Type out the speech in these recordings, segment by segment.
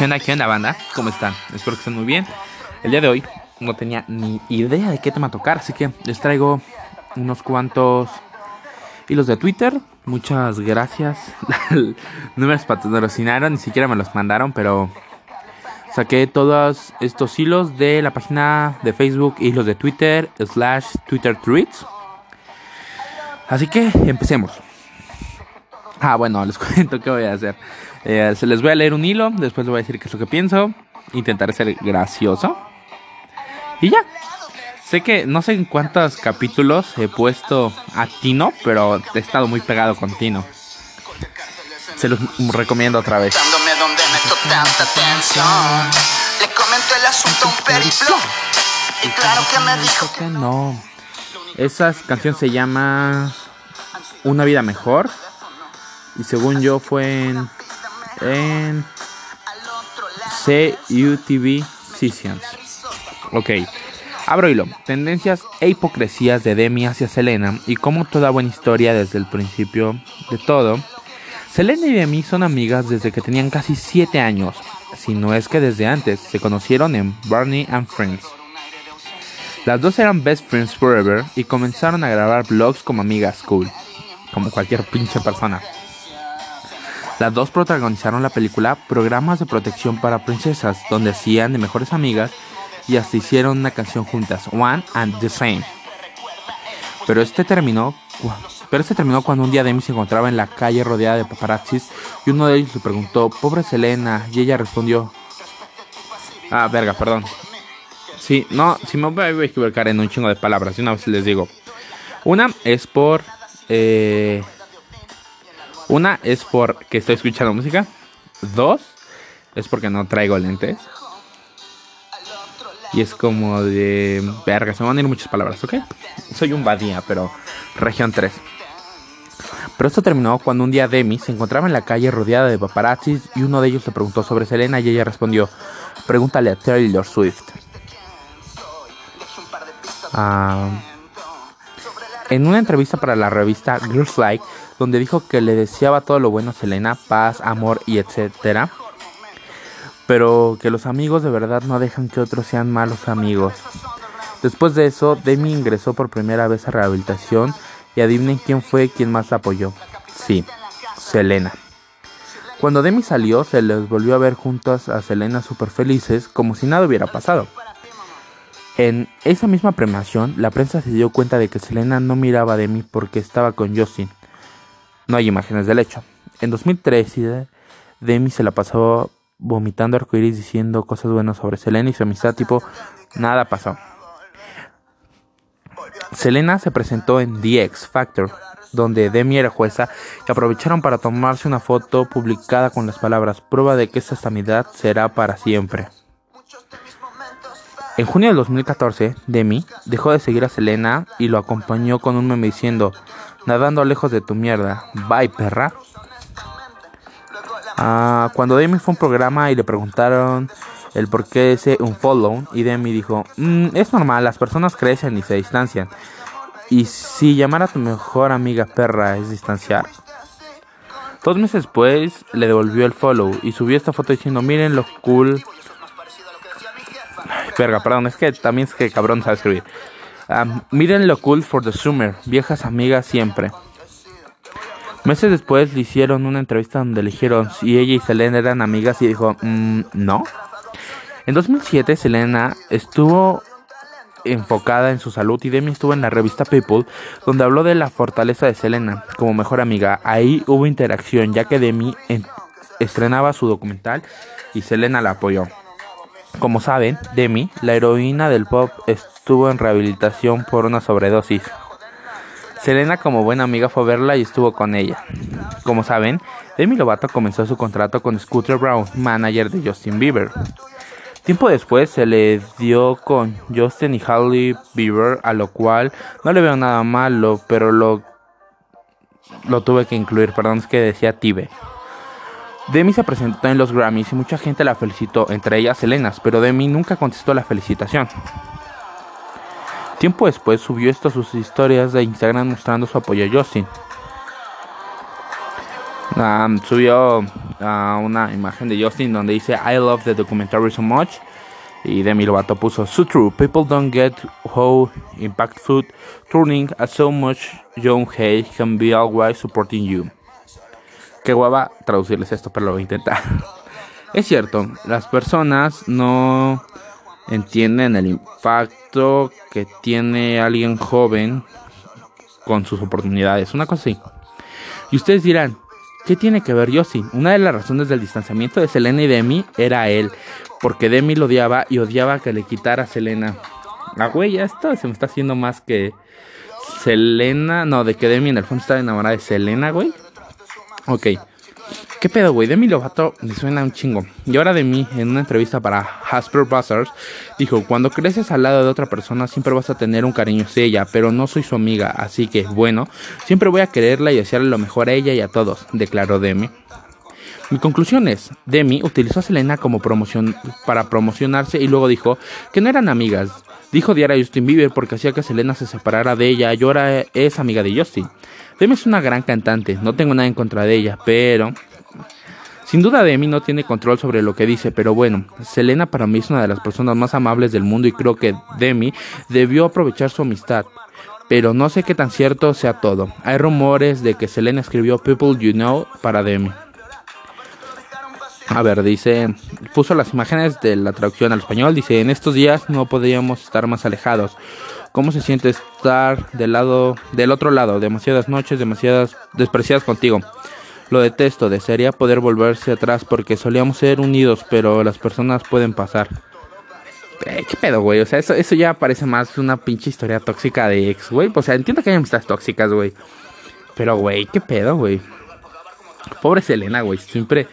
¿Qué onda, qué onda, banda? ¿Cómo están? Espero que estén muy bien. El día de hoy no tenía ni idea de qué tema tocar, así que les traigo unos cuantos hilos de Twitter. Muchas gracias. no me los patrocinaron, ni siquiera me los mandaron, pero saqué todos estos hilos de la página de Facebook, hilos de Twitter, slash Twitter Tweets. Así que empecemos. Ah, bueno, les cuento qué voy a hacer. Eh, se les voy a leer un hilo, después les voy a decir qué es lo que pienso. Intentaré ser gracioso. Y ya. Sé que no sé en cuántos capítulos he puesto a Tino, pero he estado muy pegado con Tino. Se los recomiendo otra vez. Le comento el asunto un periplo. Y claro que me dijo que no. Esa canción se llama Una vida mejor. Y según yo fue en en CUTV Sessions. Ok. Abro hilo. Tendencias e hipocresías de Demi hacia Selena y como toda buena historia desde el principio de todo. Selena y Demi son amigas desde que tenían casi 7 años, si no es que desde antes se conocieron en Barney and Friends. Las dos eran best friends forever y comenzaron a grabar vlogs como amigas cool, como cualquier pinche persona. Las dos protagonizaron la película Programas de Protección para Princesas, donde hacían de mejores amigas y hasta hicieron una canción juntas, One and the Same. Pero este terminó, pero este terminó cuando un día Demi se encontraba en la calle rodeada de paparazzis y uno de ellos le preguntó, pobre Selena, y ella respondió, ah, verga, perdón. Sí, no, si me voy a equivocar en un chingo de palabras, y una vez les digo. Una es por... Eh, una es porque estoy escuchando música. Dos es porque no traigo lentes. Y es como de... Verga, se me van a ir muchas palabras, ¿ok? Soy un badía, pero región 3. Pero esto terminó cuando un día Demi se encontraba en la calle rodeada de paparazzis y uno de ellos le preguntó sobre Selena y ella respondió, pregúntale a Taylor Swift. Ah, en una entrevista para la revista Girls Like, donde dijo que le deseaba todo lo bueno a Selena, paz, amor y etcétera. Pero que los amigos de verdad no dejan que otros sean malos amigos. Después de eso, Demi ingresó por primera vez a rehabilitación y adivinen quién fue quien más la apoyó. Sí, Selena. Cuando Demi salió, se les volvió a ver juntos a Selena súper felices, como si nada hubiera pasado. En esa misma premiación, la prensa se dio cuenta de que Selena no miraba a Demi porque estaba con Justin. No hay imágenes del hecho. En 2013, Demi se la pasó vomitando arcoíris diciendo cosas buenas sobre Selena y su amistad, tipo, nada pasó. Selena se presentó en The X Factor, donde Demi era jueza, que aprovecharon para tomarse una foto publicada con las palabras prueba de que esta amistad será para siempre. En junio del 2014, Demi dejó de seguir a Selena y lo acompañó con un meme diciendo, nadando lejos de tu mierda, bye perra. Ah, cuando Demi fue a un programa y le preguntaron el por qué ese un follow y Demi dijo, mm, es normal, las personas crecen y se distancian. Y si llamar a tu mejor amiga perra es distanciar. Dos meses después le devolvió el follow y subió esta foto diciendo, miren lo cool verga, perdón, es que también es que cabrón sabe escribir. Miren lo cool for the summer, viejas amigas siempre. Meses después le hicieron una entrevista donde le dijeron si ella y Selena eran amigas y dijo, mm, no. En 2007 Selena estuvo enfocada en su salud y Demi estuvo en la revista People donde habló de la fortaleza de Selena como mejor amiga. Ahí hubo interacción ya que Demi estrenaba su documental y Selena la apoyó. Como saben, Demi, la heroína del pop, estuvo en rehabilitación por una sobredosis. Selena como buena amiga fue a verla y estuvo con ella. Como saben, Demi Lovato comenzó su contrato con Scooter Brown, manager de Justin Bieber. Tiempo después se le dio con Justin y Hailey Bieber, a lo cual no le veo nada malo, pero lo, lo tuve que incluir, perdón, es que decía Tibe. Demi se presentó en los Grammys y mucha gente la felicitó, entre ellas Selena, pero Demi nunca contestó la felicitación. Tiempo después subió esto a sus historias de Instagram mostrando su apoyo a Justin. subió una imagen de Justin donde dice I love the documentary so much. Y Demi Lovato puso So true, people don't get how impactful turning at so much young hate can be always supporting you. Qué guava traducirles esto, pero lo voy a intentar. es cierto, las personas no entienden el impacto que tiene alguien joven con sus oportunidades. Una cosa así. Y ustedes dirán, ¿qué tiene que ver Yossi? Una de las razones del distanciamiento de Selena y Demi era él, porque Demi lo odiaba y odiaba que le quitara a Selena. La güey, ya esto se me está haciendo más que Selena, no, de que Demi en el fondo estaba enamorada de Selena, güey. Ok. ¿Qué pedo, güey? Demi Lovato me suena un chingo. Y ahora de mí, en una entrevista para Hasper Buzzers, dijo, cuando creces al lado de otra persona siempre vas a tener un cariño hacia ella, pero no soy su amiga, así que, bueno, siempre voy a quererla y desearle lo mejor a ella y a todos, declaró Demi. Mi conclusión es, Demi utilizó a Selena como promoción para promocionarse y luego dijo que no eran amigas. Dijo odiar a Justin Bieber porque hacía que Selena se separara de ella y ahora es amiga de Justin. Demi es una gran cantante, no tengo nada en contra de ella, pero sin duda Demi no tiene control sobre lo que dice, pero bueno, Selena para mí es una de las personas más amables del mundo y creo que Demi debió aprovechar su amistad. Pero no sé qué tan cierto sea todo. Hay rumores de que Selena escribió People You Know para Demi. A ver, dice, puso las imágenes de la traducción al español, dice, en estos días no podríamos estar más alejados. ¿Cómo se siente estar del lado, del otro lado? Demasiadas noches, demasiadas despreciadas contigo. Lo detesto, desearía poder volverse atrás porque solíamos ser unidos, pero las personas pueden pasar. Eh, ¿Qué pedo, güey? O sea, eso, eso ya parece más una pinche historia tóxica de ex, güey. O sea, entiendo que hay amistades tóxicas, güey. Pero, güey, ¿qué pedo, güey? Pobre Selena, güey. Siempre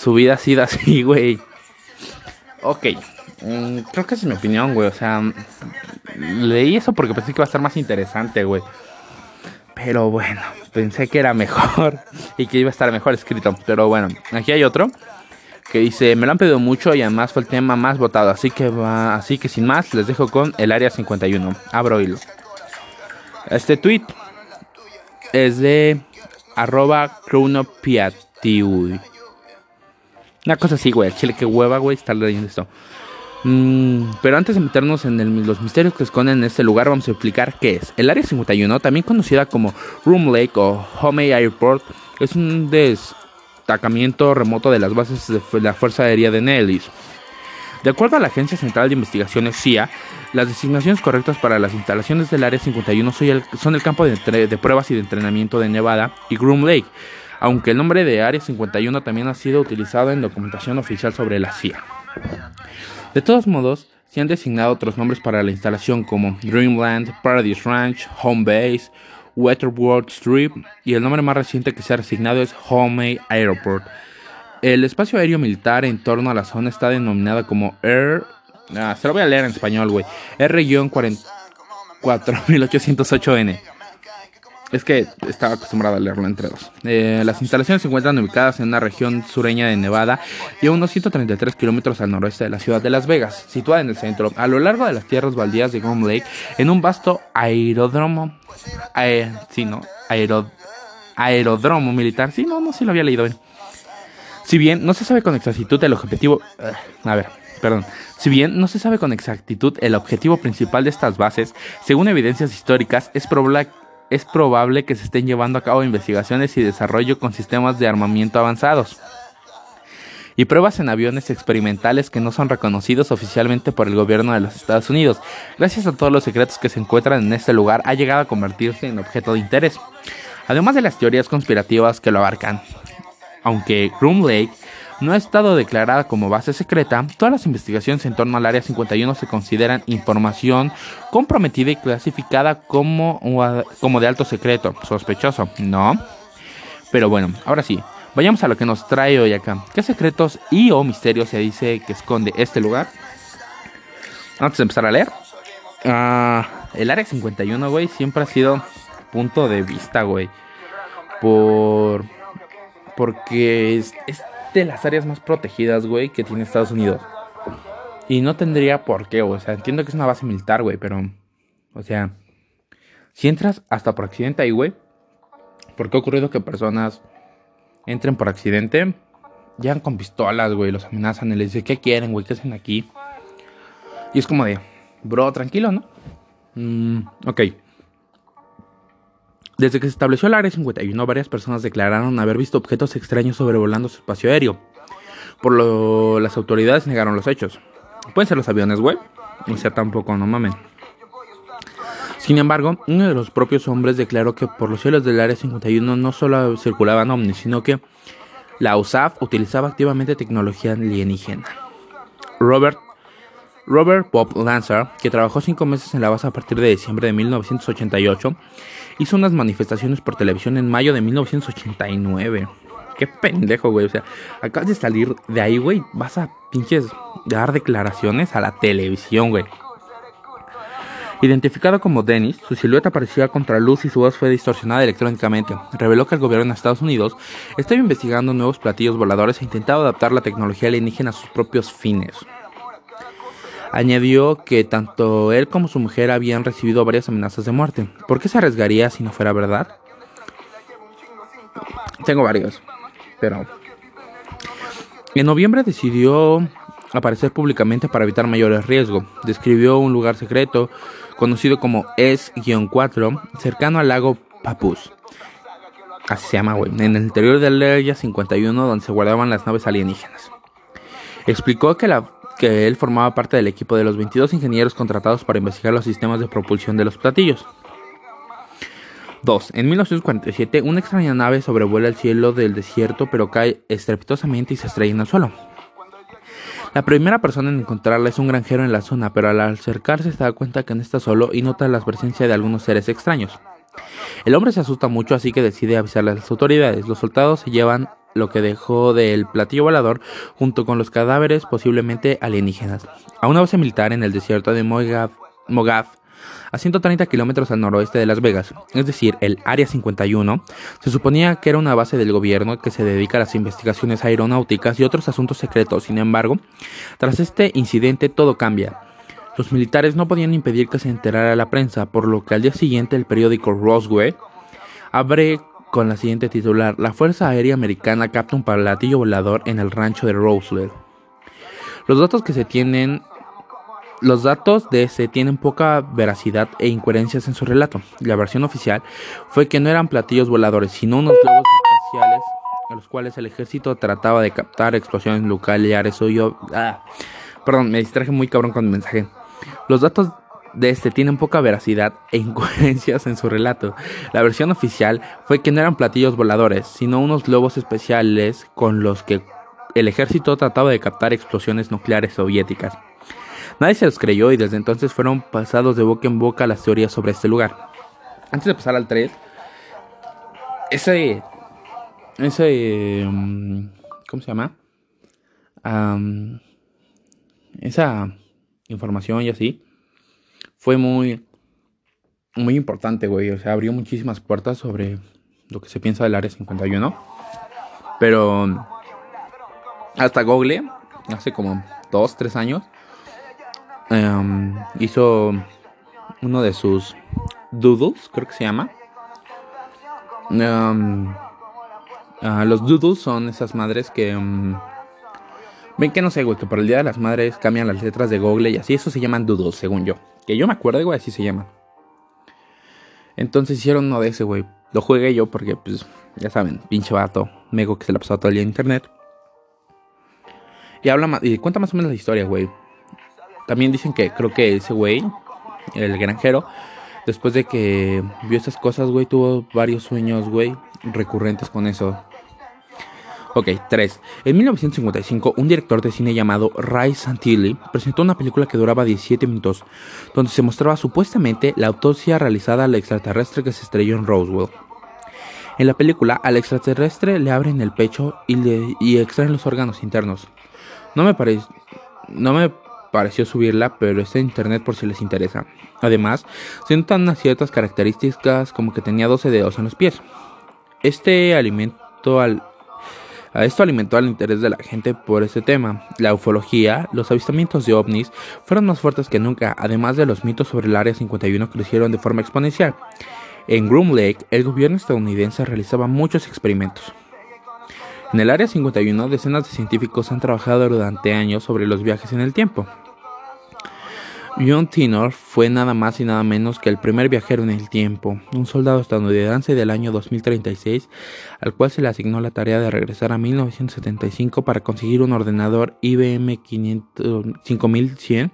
su vida ha sido así, güey. Ok. Mm, creo que es mi opinión, güey. O sea, leí eso porque pensé que iba a estar más interesante, güey. Pero bueno, pensé que era mejor y que iba a estar mejor escrito. Pero bueno, aquí hay otro que dice, me lo han pedido mucho y además fue el tema más votado. Así que va, así que sin más, les dejo con el área 51. Abro hilo. Este tweet es de arroba Una cosa así, güey. Chile, que hueva, güey, estar leyendo esto. Mm, pero antes de meternos en los misterios que esconden en este lugar, vamos a explicar qué es. El Área 51, también conocida como Room Lake o Homey Airport, es un destacamiento remoto de las bases de la Fuerza Aérea de Nellis. De acuerdo a la Agencia Central de Investigaciones CIA, las designaciones correctas para las instalaciones del Área 51 son el campo de, de pruebas y de entrenamiento de Nevada y Groom Lake, aunque el nombre de Área 51 también ha sido utilizado en documentación oficial sobre la CIA. De todos modos, se han designado otros nombres para la instalación como Dreamland, Paradise Ranch, Home Base, Waterworld Strip y el nombre más reciente que se ha asignado es Homey Airport. El espacio aéreo militar en torno a la zona está denominado como Air... Ah, se lo voy a leer en español, güey. R-4808N. Es que estaba acostumbrado a leerlo entre dos. Eh, las instalaciones se encuentran ubicadas en una región sureña de Nevada y a unos 133 kilómetros al noroeste de la ciudad de Las Vegas, situada en el centro, a lo largo de las tierras baldías de Groom Lake, en un vasto aeródromo. sí, ¿no? aeródromo militar. Sí, no, no, sí lo había leído bien. Si bien no se sabe con exactitud el objetivo. Eh, a ver, perdón. Si bien no se sabe con exactitud el objetivo principal de estas bases, según evidencias históricas, es probable es probable que se estén llevando a cabo investigaciones y desarrollo con sistemas de armamento avanzados y pruebas en aviones experimentales que no son reconocidos oficialmente por el gobierno de los Estados Unidos. Gracias a todos los secretos que se encuentran en este lugar, ha llegado a convertirse en objeto de interés. Además de las teorías conspirativas que lo abarcan. Aunque Groom Lake no ha estado declarada como base secreta, todas las investigaciones en torno al Área 51 se consideran información comprometida y clasificada como, como de alto secreto, sospechoso, ¿no? Pero bueno, ahora sí, vayamos a lo que nos trae hoy acá. ¿Qué secretos y o misterios se dice que esconde este lugar? Antes de empezar a leer, uh, el Área 51, güey, siempre ha sido punto de vista, güey. Por... Porque es de las áreas más protegidas, güey, que tiene Estados Unidos. Y no tendría por qué, o sea, entiendo que es una base militar, güey, pero, o sea, si entras hasta por accidente ahí, güey, porque ha ocurrido que personas entren por accidente, llegan con pistolas, güey, los amenazan y les dicen, ¿qué quieren, güey? ¿Qué hacen aquí? Y es como de, bro, tranquilo, ¿no? Mm, ok. Desde que se estableció el Área 51, varias personas declararon haber visto objetos extraños sobrevolando su espacio aéreo. Por lo las autoridades negaron los hechos. Pueden ser los aviones, güey. O sea, tampoco, no mamen. Sin embargo, uno de los propios hombres declaró que por los cielos del Área 51 no solo circulaban ovnis, sino que la USAF utilizaba activamente tecnología alienígena. Robert Robert Bob Lancer, que trabajó cinco meses en la base a partir de diciembre de 1988, hizo unas manifestaciones por televisión en mayo de 1989. Qué pendejo, güey. O sea, acabas de salir de ahí, güey. Vas a pinches dar declaraciones a la televisión, güey. Identificado como Dennis, su silueta parecía contra luz y su voz fue distorsionada electrónicamente. Reveló que el gobierno de Estados Unidos estaba investigando nuevos platillos voladores e intentaba adaptar la tecnología alienígena a sus propios fines. Añadió que tanto él como su mujer habían recibido varias amenazas de muerte. ¿Por qué se arriesgaría si no fuera verdad? Tengo varios, pero... En noviembre decidió aparecer públicamente para evitar mayores riesgos. Describió un lugar secreto, conocido como S-4, cercano al lago Papus. Así se llama, güey. En el interior del Área 51, donde se guardaban las naves alienígenas. Explicó que la que él formaba parte del equipo de los 22 ingenieros contratados para investigar los sistemas de propulsión de los platillos. 2. En 1947, una extraña nave sobrevuela el cielo del desierto pero cae estrepitosamente y se estrella en el suelo. La primera persona en encontrarla es un granjero en la zona, pero al acercarse se da cuenta que no está solo y nota la presencia de algunos seres extraños. El hombre se asusta mucho así que decide avisar a las autoridades. Los soldados se llevan lo que dejó del platillo volador junto con los cadáveres posiblemente alienígenas. A una base militar en el desierto de Mogav, a 130 kilómetros al noroeste de Las Vegas, es decir, el Área 51, se suponía que era una base del gobierno que se dedica a las investigaciones aeronáuticas y otros asuntos secretos. Sin embargo, tras este incidente todo cambia. Los militares no podían impedir que se enterara la prensa, por lo que al día siguiente el periódico Roswell abre con la siguiente titular, la Fuerza Aérea Americana capta un platillo volador en el rancho de Roswell. Los datos que se tienen los datos de ese tienen poca veracidad e incoherencias en su relato. La versión oficial fue que no eran platillos voladores, sino unos globos espaciales a los cuales el ejército trataba de captar explosiones yo... Ah, perdón, me distraje muy cabrón con el mensaje. Los datos de este tienen poca veracidad e incoherencias en su relato. La versión oficial fue que no eran platillos voladores, sino unos globos especiales con los que el ejército trataba de captar explosiones nucleares soviéticas. Nadie se los creyó y desde entonces fueron pasados de boca en boca las teorías sobre este lugar. Antes de pasar al 3, ese. Ese. Mm, ¿Cómo se llama? esa información y así fue muy, muy importante, güey. O sea, abrió muchísimas puertas sobre lo que se piensa del Área 51. Pero hasta Google, hace como dos, tres años, em, hizo uno de sus doodles, creo que se llama. Em, ah, los doodles son esas madres que... Em, ven que no sé, güey, que por el Día de las Madres cambian las letras de Google y así. Eso se llaman doodles, según yo. Que yo me acuerdo, güey, así se llama. Entonces hicieron uno de ese, güey. Lo jugué yo porque, pues, ya saben, pinche vato. Mego que se la pasó todo el día en internet. Y habla y cuenta más o menos la historia, güey. También dicen que creo que ese güey, el granjero, después de que vio esas cosas, güey, tuvo varios sueños, güey, recurrentes con eso. Ok, 3. En 1955, un director de cine llamado Ray Santilli presentó una película que duraba 17 minutos, donde se mostraba supuestamente la autopsia realizada al extraterrestre que se estrelló en Roswell. En la película, al extraterrestre le abren el pecho y, le, y extraen los órganos internos. No me, no me pareció subirla, pero está en internet por si les interesa. Además, se ciertas características como que tenía 12 dedos en los pies. Este alimento al esto alimentó el interés de la gente por este tema. La ufología, los avistamientos de ovnis fueron más fuertes que nunca, además de los mitos sobre el Área 51 crecieron de forma exponencial. En Groom Lake, el gobierno estadounidense realizaba muchos experimentos. En el Área 51, decenas de científicos han trabajado durante años sobre los viajes en el tiempo. John Tinor fue nada más y nada menos que el primer viajero en el tiempo, un soldado estadounidense del año 2036, al cual se le asignó la tarea de regresar a 1975 para conseguir un ordenador IBM 5100,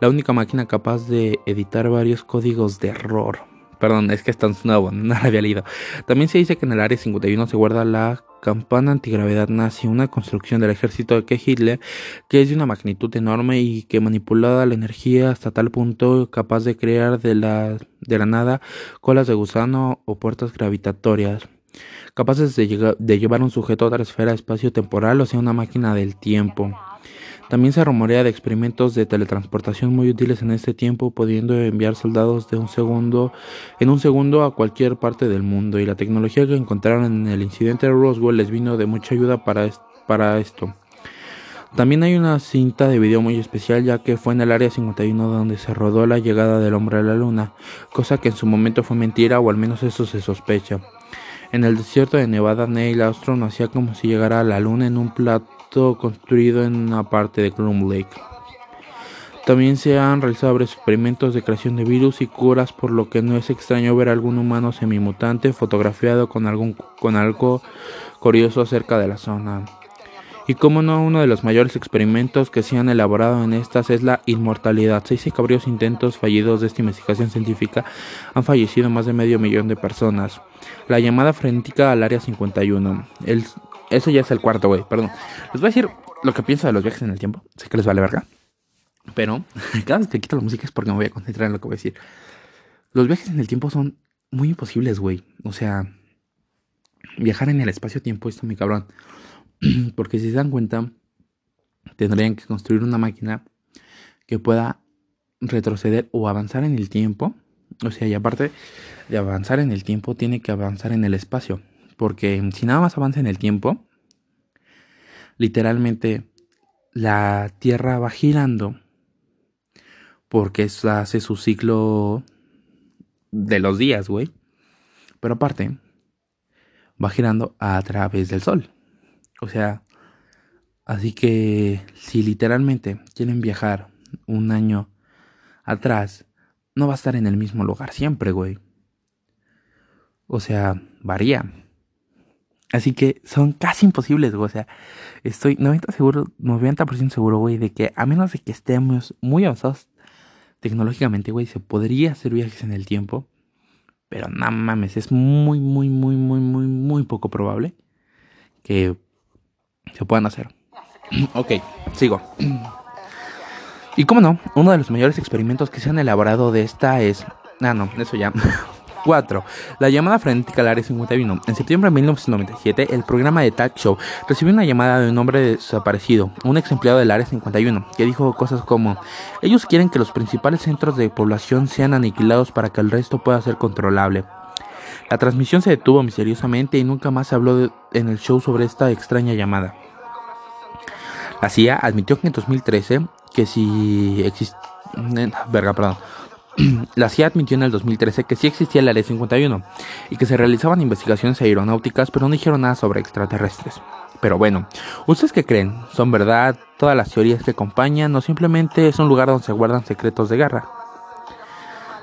la única máquina capaz de editar varios códigos de error. Perdón, es que está nuevo, no lo había leído. También se dice que en el área 51 se guarda la campana antigravedad nazi, una construcción del ejército de Hitler que es de una magnitud enorme y que manipulada la energía hasta tal punto capaz de crear de la, de la nada colas de gusano o puertas gravitatorias capaces de, de llevar un sujeto a otra esfera espacio-temporal o sea una máquina del tiempo. También se rumorea de experimentos de teletransportación muy útiles en este tiempo, pudiendo enviar soldados de un segundo en un segundo a cualquier parte del mundo. Y la tecnología que encontraron en el incidente de Roswell les vino de mucha ayuda para, para esto. También hay una cinta de video muy especial ya que fue en el área 51 donde se rodó la llegada del hombre a la luna, cosa que en su momento fue mentira o al menos eso se sospecha. En el desierto de Nevada, Neil Armstrong hacía como si llegara a la luna en un plato construido en una parte de Groom Lake. También se han realizado experimentos de creación de virus y curas, por lo que no es extraño ver algún humano semimutante fotografiado con, algún, con algo curioso acerca de la zona. Y como no, uno de los mayores experimentos que se han elaborado en estas es la inmortalidad. Seis y cabrios intentos fallidos de esta investigación científica han fallecido más de medio millón de personas. La llamada frenética al área 51. El eso ya es el cuarto, güey, perdón. Les voy a decir lo que pienso de los viajes en el tiempo. Sé que les vale verga. Pero cada vez que quito la música es porque me voy a concentrar en lo que voy a decir. Los viajes en el tiempo son muy imposibles, güey. O sea, viajar en el espacio-tiempo está muy cabrón. Porque si se dan cuenta, tendrían que construir una máquina que pueda retroceder o avanzar en el tiempo. O sea, y aparte de avanzar en el tiempo, tiene que avanzar en el espacio. Porque si nada más avanza en el tiempo, literalmente la Tierra va girando porque hace su ciclo de los días, güey. Pero aparte, va girando a través del Sol. O sea, así que si literalmente quieren viajar un año atrás, no va a estar en el mismo lugar siempre, güey. O sea, varía. Así que son casi imposibles, güey. O sea, estoy 90 seguro, 90% seguro, güey, de que a menos de que estemos muy avanzados tecnológicamente, güey, se podría hacer viajes en el tiempo. Pero no mames, es muy, muy, muy, muy, muy, muy poco probable que se puedan hacer. ok, sigo. Y como no, uno de los mayores experimentos que se han elaborado de esta es... Ah, no, eso ya. 4. La llamada frenética al área 51. En septiembre de 1997, el programa de Talk Show recibió una llamada de un hombre desaparecido, un ex empleado del área 51, que dijo cosas como: Ellos quieren que los principales centros de población sean aniquilados para que el resto pueda ser controlable. La transmisión se detuvo misteriosamente y nunca más se habló en el show sobre esta extraña llamada. La CIA admitió que en 2013 que si existe... Verga, perdón la CIA admitió en el 2013 que sí existía la Ley 51 y que se realizaban investigaciones aeronáuticas, pero no dijeron nada sobre extraterrestres. Pero bueno, ¿ustedes qué creen? ¿Son verdad todas las teorías que acompañan o simplemente es un lugar donde se guardan secretos de guerra?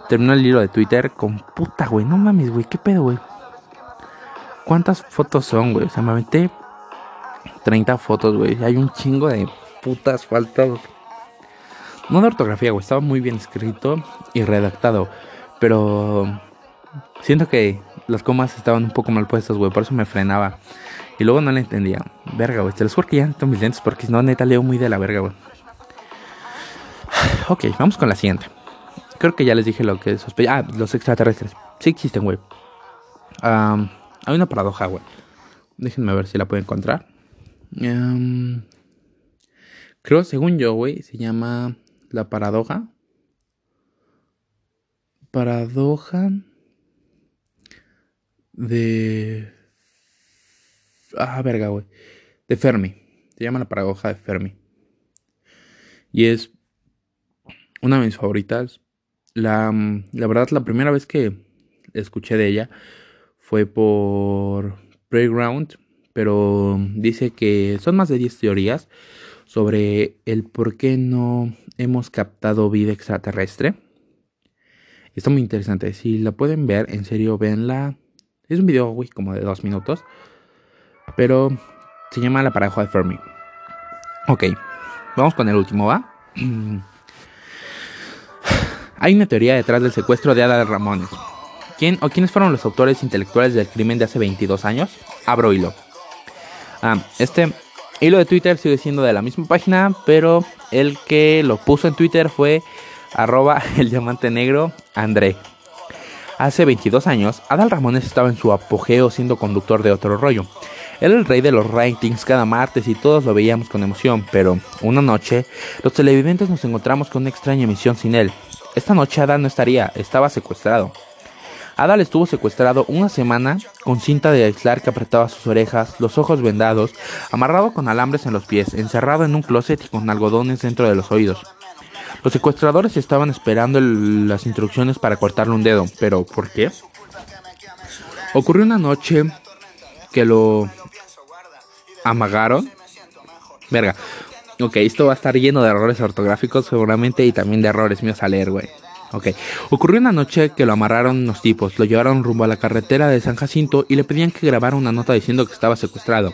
Terminó el libro de Twitter con puta, güey, no mames, güey, qué pedo, güey. ¿Cuántas fotos son, güey? O sea, me metí 30 fotos, güey. Hay un chingo de putas faltas no de ortografía, güey, estaba muy bien escrito y redactado. Pero siento que las comas estaban un poco mal puestas, güey, por eso me frenaba. Y luego no le entendía. Verga, güey, te los juro que ya necesito mis lentes porque si no, neta, leo muy de la verga, güey. Ok, vamos con la siguiente. Creo que ya les dije lo que sospecha. Ah, los extraterrestres. Sí existen, güey. hay una paradoja, güey. Déjenme ver si la puedo encontrar. creo, según yo, güey, se llama la paradoja. Paradoja de... Ah, verga, güey. De Fermi. Se llama la paradoja de Fermi. Y es una de mis favoritas. La, la verdad, la primera vez que escuché de ella fue por Playground, pero dice que son más de 10 teorías sobre el por qué no hemos captado vida extraterrestre. Está muy interesante. Si la pueden ver, en serio, véanla. Es un video, uy, como de dos minutos. Pero se llama La paradoja de Fermi. Ok, vamos con el último, ¿va? Hay una teoría detrás del secuestro de Ada Ramones. ¿Quién o quiénes fueron los autores intelectuales del crimen de hace 22 años? Abro hilo. Ah, este hilo de Twitter sigue siendo de la misma página, pero el que lo puso en Twitter fue arroba el diamante negro André. Hace 22 años, Adal Ramones estaba en su apogeo siendo conductor de otro rollo. Era el rey de los ratings cada martes y todos lo veíamos con emoción, pero una noche los televidentes nos encontramos con una extraña emisión sin él. Esta noche Adal no estaría, estaba secuestrado. Adal estuvo secuestrado una semana con cinta de aislar que apretaba sus orejas, los ojos vendados, amarrado con alambres en los pies, encerrado en un closet y con algodones dentro de los oídos. Los secuestradores estaban esperando las instrucciones para cortarle un dedo, pero ¿por qué? Ocurrió una noche que lo amagaron. Verga. Ok, esto va a estar lleno de errores ortográficos seguramente y también de errores míos a leer, güey. Ok. Ocurrió una noche que lo amarraron unos tipos, lo llevaron rumbo a la carretera de San Jacinto y le pedían que grabara una nota diciendo que estaba secuestrado.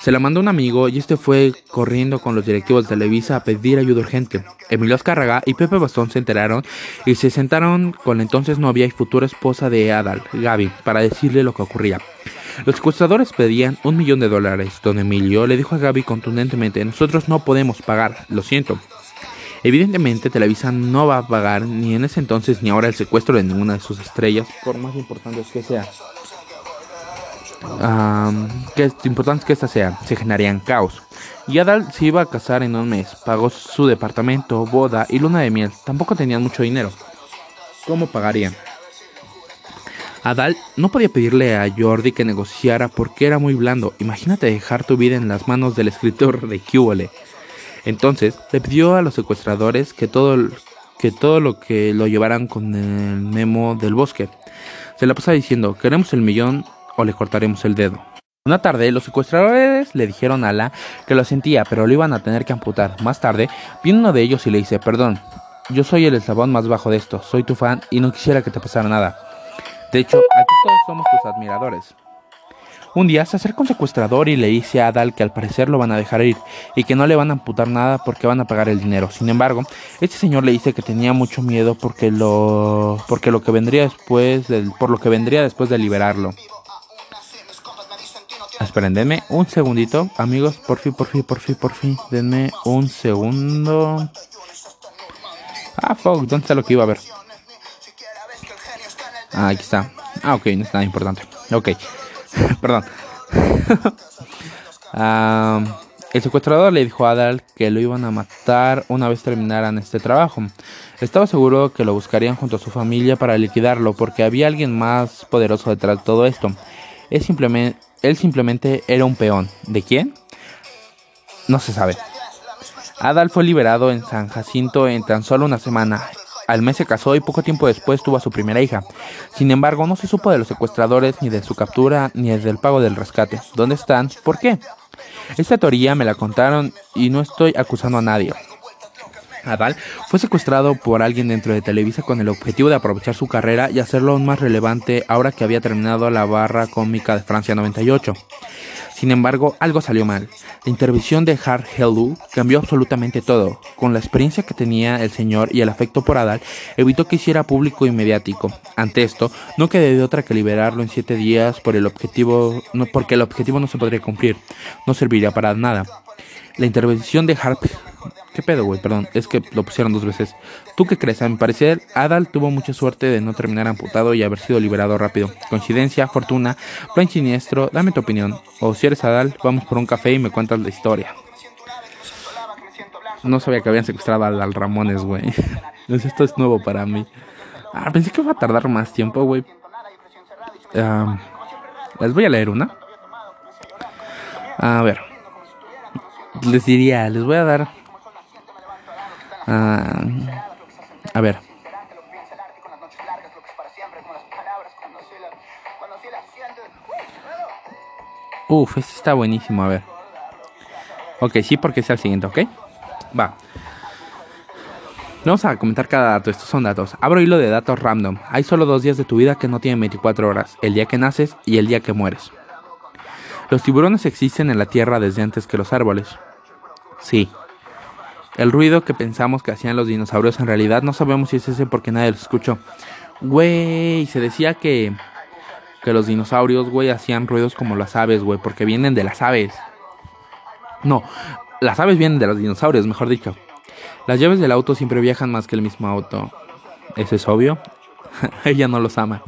Se la mandó un amigo y este fue corriendo con los directivos de Televisa a pedir ayuda urgente. Emilio Azcárraga y Pepe Bastón se enteraron y se sentaron con la entonces novia y futura esposa de Adal, Gaby, para decirle lo que ocurría. Los secuestradores pedían un millón de dólares. Don Emilio le dijo a Gaby contundentemente, nosotros no podemos pagar, lo siento. Evidentemente Televisa no va a pagar ni en ese entonces ni ahora el secuestro de ninguna de sus estrellas, por más importantes que sea. que es importante que esta sea, se generarían caos. Y Adal se iba a casar en un mes, pagó su departamento, boda y luna de miel. Tampoco tenían mucho dinero. ¿Cómo pagarían? Adal no podía pedirle a Jordi que negociara porque era muy blando. Imagínate dejar tu vida en las manos del escritor de Cubole. Entonces le pidió a los secuestradores que todo, que todo lo que lo llevaran con el memo del bosque. Se la pasaba diciendo, queremos el millón o le cortaremos el dedo. Una tarde, los secuestradores le dijeron a la que lo sentía, pero lo iban a tener que amputar. Más tarde, vino uno de ellos y le dice, perdón, yo soy el eslabón más bajo de esto, soy tu fan y no quisiera que te pasara nada. De hecho, aquí todos somos tus admiradores. Un día se acerca un secuestrador y le dice a Adal que al parecer lo van a dejar ir y que no le van a amputar nada porque van a pagar el dinero. Sin embargo, este señor le dice que tenía mucho miedo porque lo porque lo que vendría después del, por lo que vendría después de liberarlo. Esperen, denme un segundito, amigos, por fin, por fin, por fin, por fin, denme un segundo. Ah, fuck, ¿dónde está lo que iba a ver? Ah, aquí está. Ah, ok, no es nada importante. Ok. Perdón. el secuestrador le dijo a Adal que lo iban a matar una vez terminaran este trabajo. Estaba seguro que lo buscarían junto a su familia para liquidarlo porque había alguien más poderoso detrás de todo esto. Él simplemente, él simplemente era un peón. ¿De quién? No se sabe. Adal fue liberado en San Jacinto en tan solo una semana al mes se casó y poco tiempo después tuvo a su primera hija. Sin embargo, no se supo de los secuestradores, ni de su captura, ni del pago del rescate. ¿Dónde están? ¿Por qué? Esta teoría me la contaron y no estoy acusando a nadie. Adal fue secuestrado por alguien dentro de Televisa con el objetivo de aprovechar su carrera y hacerlo aún más relevante ahora que había terminado la barra cómica de Francia 98. Sin embargo, algo salió mal. La intervención de Hart Hellu cambió absolutamente todo. Con la experiencia que tenía el señor y el afecto por Adal, evitó que hiciera público y mediático. Ante esto, no quedé de otra que liberarlo en siete días por el objetivo, no, porque el objetivo no se podría cumplir. No serviría para nada. La intervención de Harp ¿Qué pedo, güey? Perdón, es que lo pusieron dos veces. ¿Tú qué crees? A mi parecer, Adal tuvo mucha suerte de no terminar amputado y haber sido liberado rápido. Coincidencia, fortuna, plan siniestro, dame tu opinión. O si eres Adal, vamos por un café y me cuentas la historia. No sabía que habían secuestrado al, Ramones, güey. Esto es nuevo para mí. Ah, pensé que iba a tardar más tiempo, güey. les voy a leer una. A ver. Les diría, les voy a dar Ah, a ver. Uf, este está buenísimo, a ver. Ok, sí, porque es el siguiente, ¿ok? Va. Vamos a comentar cada dato, estos son datos. Abro hilo de datos random. Hay solo dos días de tu vida que no tienen 24 horas, el día que naces y el día que mueres. Los tiburones existen en la Tierra desde antes que los árboles. Sí. El ruido que pensamos que hacían los dinosaurios en realidad no sabemos si es ese porque nadie los escuchó. Güey, se decía que que los dinosaurios, güey, hacían ruidos como las aves, güey, porque vienen de las aves. No, las aves vienen de los dinosaurios, mejor dicho. Las llaves del auto siempre viajan más que el mismo auto. ¿Eso es obvio? Ella no los ama.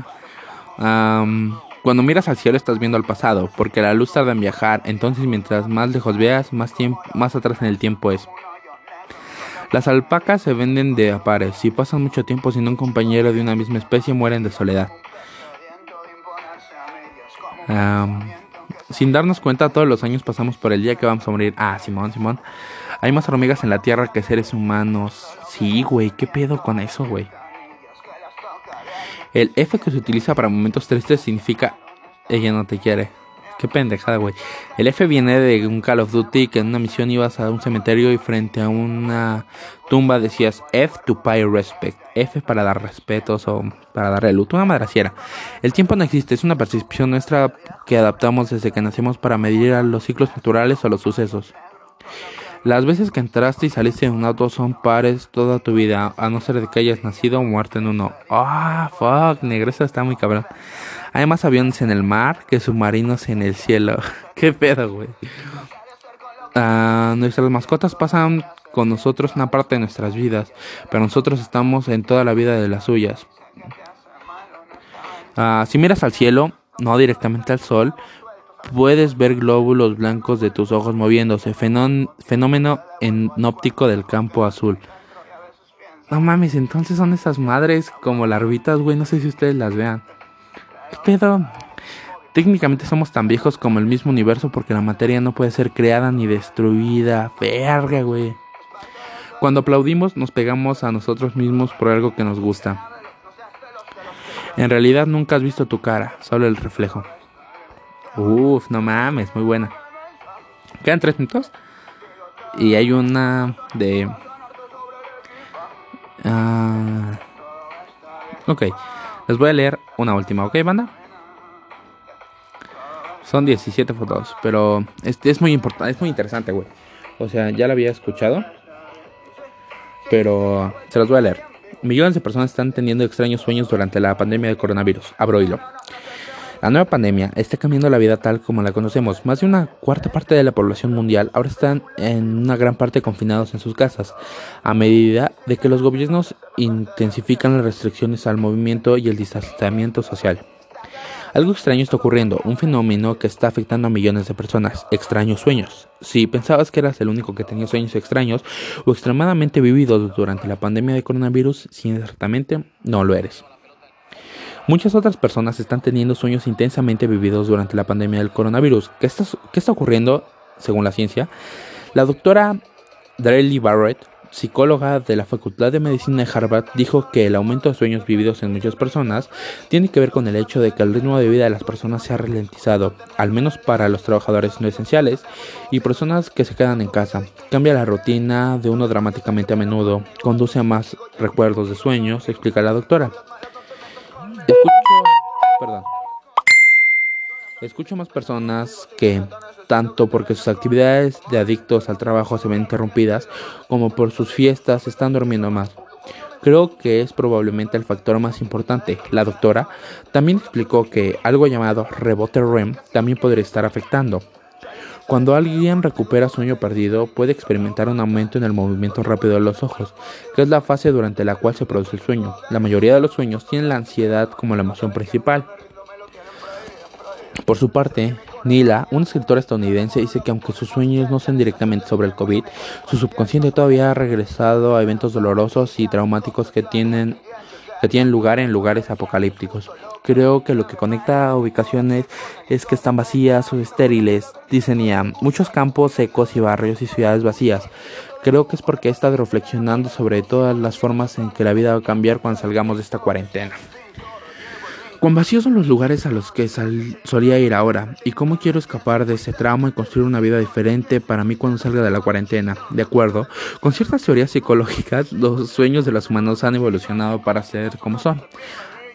cuando miras al cielo estás viendo al pasado, porque la luz tarda en viajar, entonces mientras más lejos veas, más, más atrás en el tiempo es. Las alpacas se venden de a pares. Si pasan mucho tiempo sin un compañero de una misma especie, mueren de soledad. sin darnos cuenta, todos los años pasamos por el día que vamos a morir. Ah, Simón, Simón. Hay más hormigas en la Tierra que seres humanos. Sí, güey, ¿qué pedo con eso, güey? El F que se utiliza para momentos tristes significa ella no te quiere. Qué pendejada, güey. El F viene de un Call of Duty que en una misión ibas a un cementerio y frente a una tumba decías F to pay respect. F para dar respetos o para darle luto. Una madraciera. El tiempo no existe, es una percepción nuestra que adaptamos desde que nacemos para medir a los ciclos naturales o los sucesos. Las veces que entraste y saliste en un auto son pares toda tu vida, a no ser de que hayas nacido o muerto en uno. Ah, fuck, negresa está muy cabrón. Hay más aviones en el mar que submarinos en el cielo. ¿Qué pedo, güey? Ah, nuestras mascotas pasan con nosotros una parte de nuestras vidas, pero nosotros estamos en toda la vida de las suyas. Ah, si miras al cielo, no directamente al sol, puedes ver glóbulos blancos de tus ojos moviéndose, fenómeno en óptico del campo azul. No mames, entonces son esas madres como larvitas, güey, no sé si ustedes las vean. ¿Qué pedo? Técnicamente somos tan viejos como el mismo universo porque la materia no puede ser creada ni destruida. Verga, güey. Cuando aplaudimos nos pegamos a nosotros mismos por algo que nos gusta. En realidad nunca has visto tu cara, solo el reflejo. Uf, no mames, muy buena. Quedan tres minutos. Y hay una de... Ah, ok. Les voy a leer una última, ¿ok, banda? Son 17 fotos, pero este es muy importante, es muy interesante, güey. O sea, ya la había escuchado, pero se las voy a leer. Millones de personas están teniendo extraños sueños durante la pandemia de coronavirus. Abro hilo. La nueva pandemia está cambiando la vida tal como la conocemos. Más de una cuarta parte de la población mundial ahora están en una gran parte confinados en sus casas, a medida de que los gobiernos intensifican las restricciones al movimiento y el distanciamiento social. Algo extraño está ocurriendo, un fenómeno que está afectando a millones de personas. Extraños sueños. Si pensabas que eras el único que tenía sueños extraños o extremadamente vividos durante la pandemia de coronavirus, ciertamente no lo eres. Muchas otras personas están teniendo sueños intensamente vividos durante la pandemia del coronavirus. ¿Qué está, ocurriendo, según la ciencia? La doctora Darely Barrett, psicóloga de la Facultad de Medicina de Harvard, dijo que el aumento de sueños vividos en muchas personas tiene que ver con el hecho de que el ritmo de vida de las personas se ha ralentizado, al menos para los trabajadores no esenciales y personas que se quedan en casa. Cambia la rutina de uno dramáticamente a menudo, conduce a más recuerdos de sueños, explica la doctora. Perdón. Escucho más personas que, tanto porque sus actividades de adictos al trabajo se ven interrumpidas, como por sus fiestas están durmiendo más. Creo que es probablemente el factor más importante. La doctora también explicó que algo llamado rebote REM también podría estar afectando. Cuando alguien recupera sueño perdido, puede experimentar un aumento en el movimiento rápido de los ojos, que es la fase durante la cual se produce el sueño. La mayoría de los sueños tienen la ansiedad como la emoción principal. Por su parte, Nila, un escritor estadounidense, dice que aunque sus sueños no sean directamente sobre el COVID, su subconsciente todavía ha regresado a eventos dolorosos y traumáticos que tienen que tienen lugar en lugares apocalípticos. Creo que lo que conecta a ubicaciones es que están vacías o estériles, dicen ya, muchos campos secos y barrios y ciudades vacías. Creo que es porque he estado reflexionando sobre todas las formas en que la vida va a cambiar cuando salgamos de esta cuarentena. Cuán vacíos son los lugares a los que solía ir ahora y cómo quiero escapar de ese trauma y construir una vida diferente para mí cuando salga de la cuarentena. De acuerdo, con ciertas teorías psicológicas, los sueños de los humanos han evolucionado para ser como son.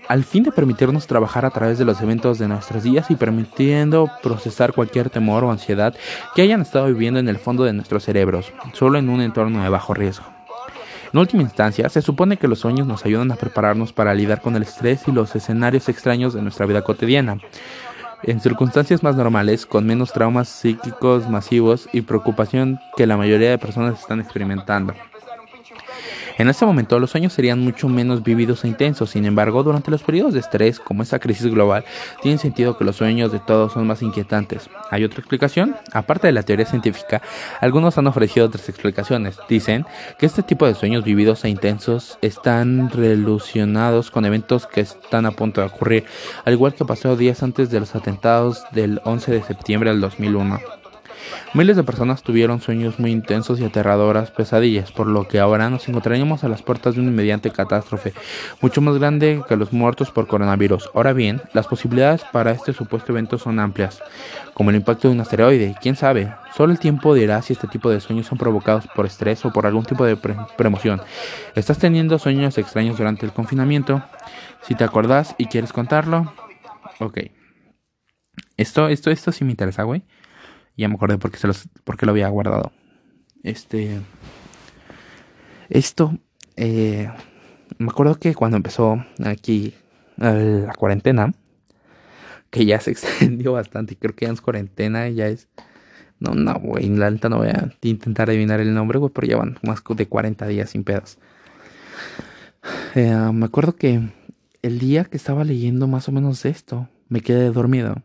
Al fin de permitirnos trabajar a través de los eventos de nuestros días y permitiendo procesar cualquier temor o ansiedad que hayan estado viviendo en el fondo de nuestros cerebros, solo en un entorno de bajo riesgo. En última instancia, se supone que los sueños nos ayudan a prepararnos para lidiar con el estrés y los escenarios extraños de nuestra vida cotidiana. En circunstancias más normales, con menos traumas psíquicos masivos y preocupación que la mayoría de personas están experimentando. En este momento los sueños serían mucho menos vividos e intensos, sin embargo, durante los periodos de estrés como esta crisis global, tiene sentido que los sueños de todos son más inquietantes. ¿Hay otra explicación? Aparte de la teoría científica, algunos han ofrecido otras explicaciones. Dicen que este tipo de sueños vividos e intensos están relacionados con eventos que están a punto de ocurrir, al igual que pasó días antes de los atentados del 11 de septiembre del 2001. Miles de personas tuvieron sueños muy intensos y aterradoras pesadillas, por lo que ahora nos encontraríamos a las puertas de una inmediata catástrofe, mucho más grande que los muertos por coronavirus. Ahora bien, las posibilidades para este supuesto evento son amplias, como el impacto de un asteroide, quién sabe. Solo el tiempo dirá si este tipo de sueños son provocados por estrés o por algún tipo de premoción. ¿Estás teniendo sueños extraños durante el confinamiento? Si te acordás y quieres contarlo, ok. Esto, esto, esto sí me interesa, güey. Ya me acordé porque, se los, porque lo había guardado. Este. Esto. Eh, me acuerdo que cuando empezó aquí la cuarentena. Que ya se extendió bastante. Creo que ya es cuarentena. Ya es. No, no, güey. La neta no voy a intentar adivinar el nombre, güey. Pero ya van más de 40 días sin pedos. Eh, me acuerdo que el día que estaba leyendo más o menos esto, me quedé dormido.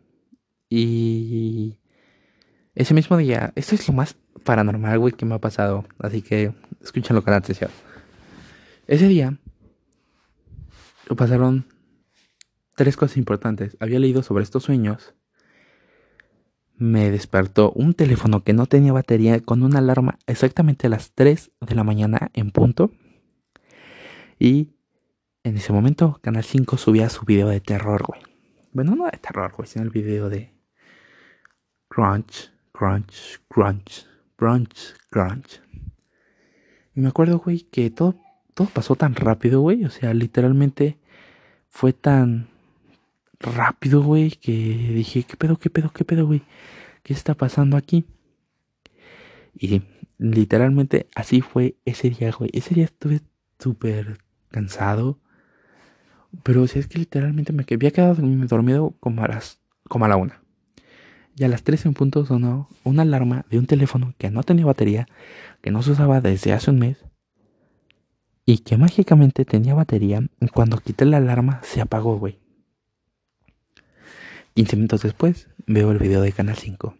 Y ese mismo día, esto es lo más paranormal, güey, que me ha pasado. Así que escúchenlo con atención. Ese día pasaron tres cosas importantes. Había leído sobre estos sueños. Me despertó un teléfono que no tenía batería con una alarma exactamente a las 3 de la mañana en punto. Y en ese momento Canal 5 subía su video de terror, güey. Bueno, no de terror, güey, sino el video de Crunch crunch, crunch, crunch, crunch. Y me acuerdo, güey, que todo, todo pasó tan rápido, güey. O sea, literalmente fue tan rápido, güey, que dije, ¿qué pedo, qué pedo, qué pedo, güey? ¿Qué está pasando aquí? Y literalmente así fue ese día, güey. Ese día estuve súper cansado. Pero o sea, es que literalmente me había quedado dormido como a las como a la una y a las 3 en punto sonó una alarma de un teléfono que no tenía batería, que no se usaba desde hace un mes y que mágicamente tenía batería y cuando quité la alarma se apagó, güey. 15 minutos después veo el video de Canal 5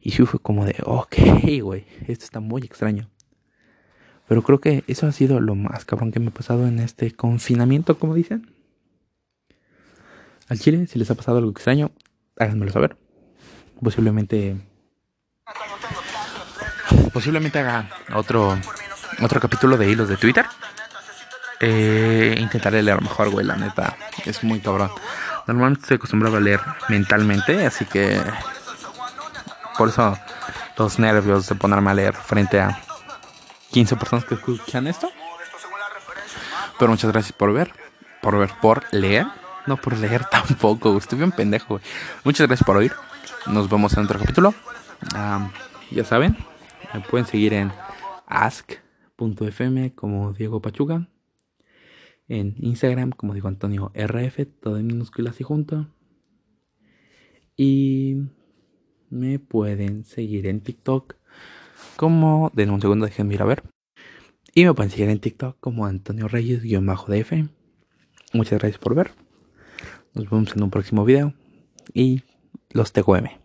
y sí fue como de, ok, güey, esto está muy extraño. Pero creo que eso ha sido lo más cabrón que me ha pasado en este confinamiento, como dicen. Al chile, si les ha pasado algo extraño, háganmelo saber posiblemente posiblemente haga otro otro capítulo de hilos de Twitter. Eh, intentaré leer mejor, güey, la neta. Es muy cabrón. Normalmente estoy acostumbrado a leer mentalmente, así que por eso los nervios de ponerme a leer frente a 15 personas que escuchan esto. Pero muchas gracias por ver, por ver, por leer. No por leer tampoco, estoy bien pendejo. Muchas gracias por oír. Nos vemos en otro capítulo. ya saben, me pueden seguir en ask.fm como Diego Pachuga. En Instagram como digo Antonio RF, todo en minúsculas y junto. Y me pueden seguir en TikTok como, denme un segundo, déjenme ir a ver. Y me pueden seguir en TikTok como Antonio Reyes-DF. Muchas gracias por ver. Nos vemos en un próximo video. Y los TQM.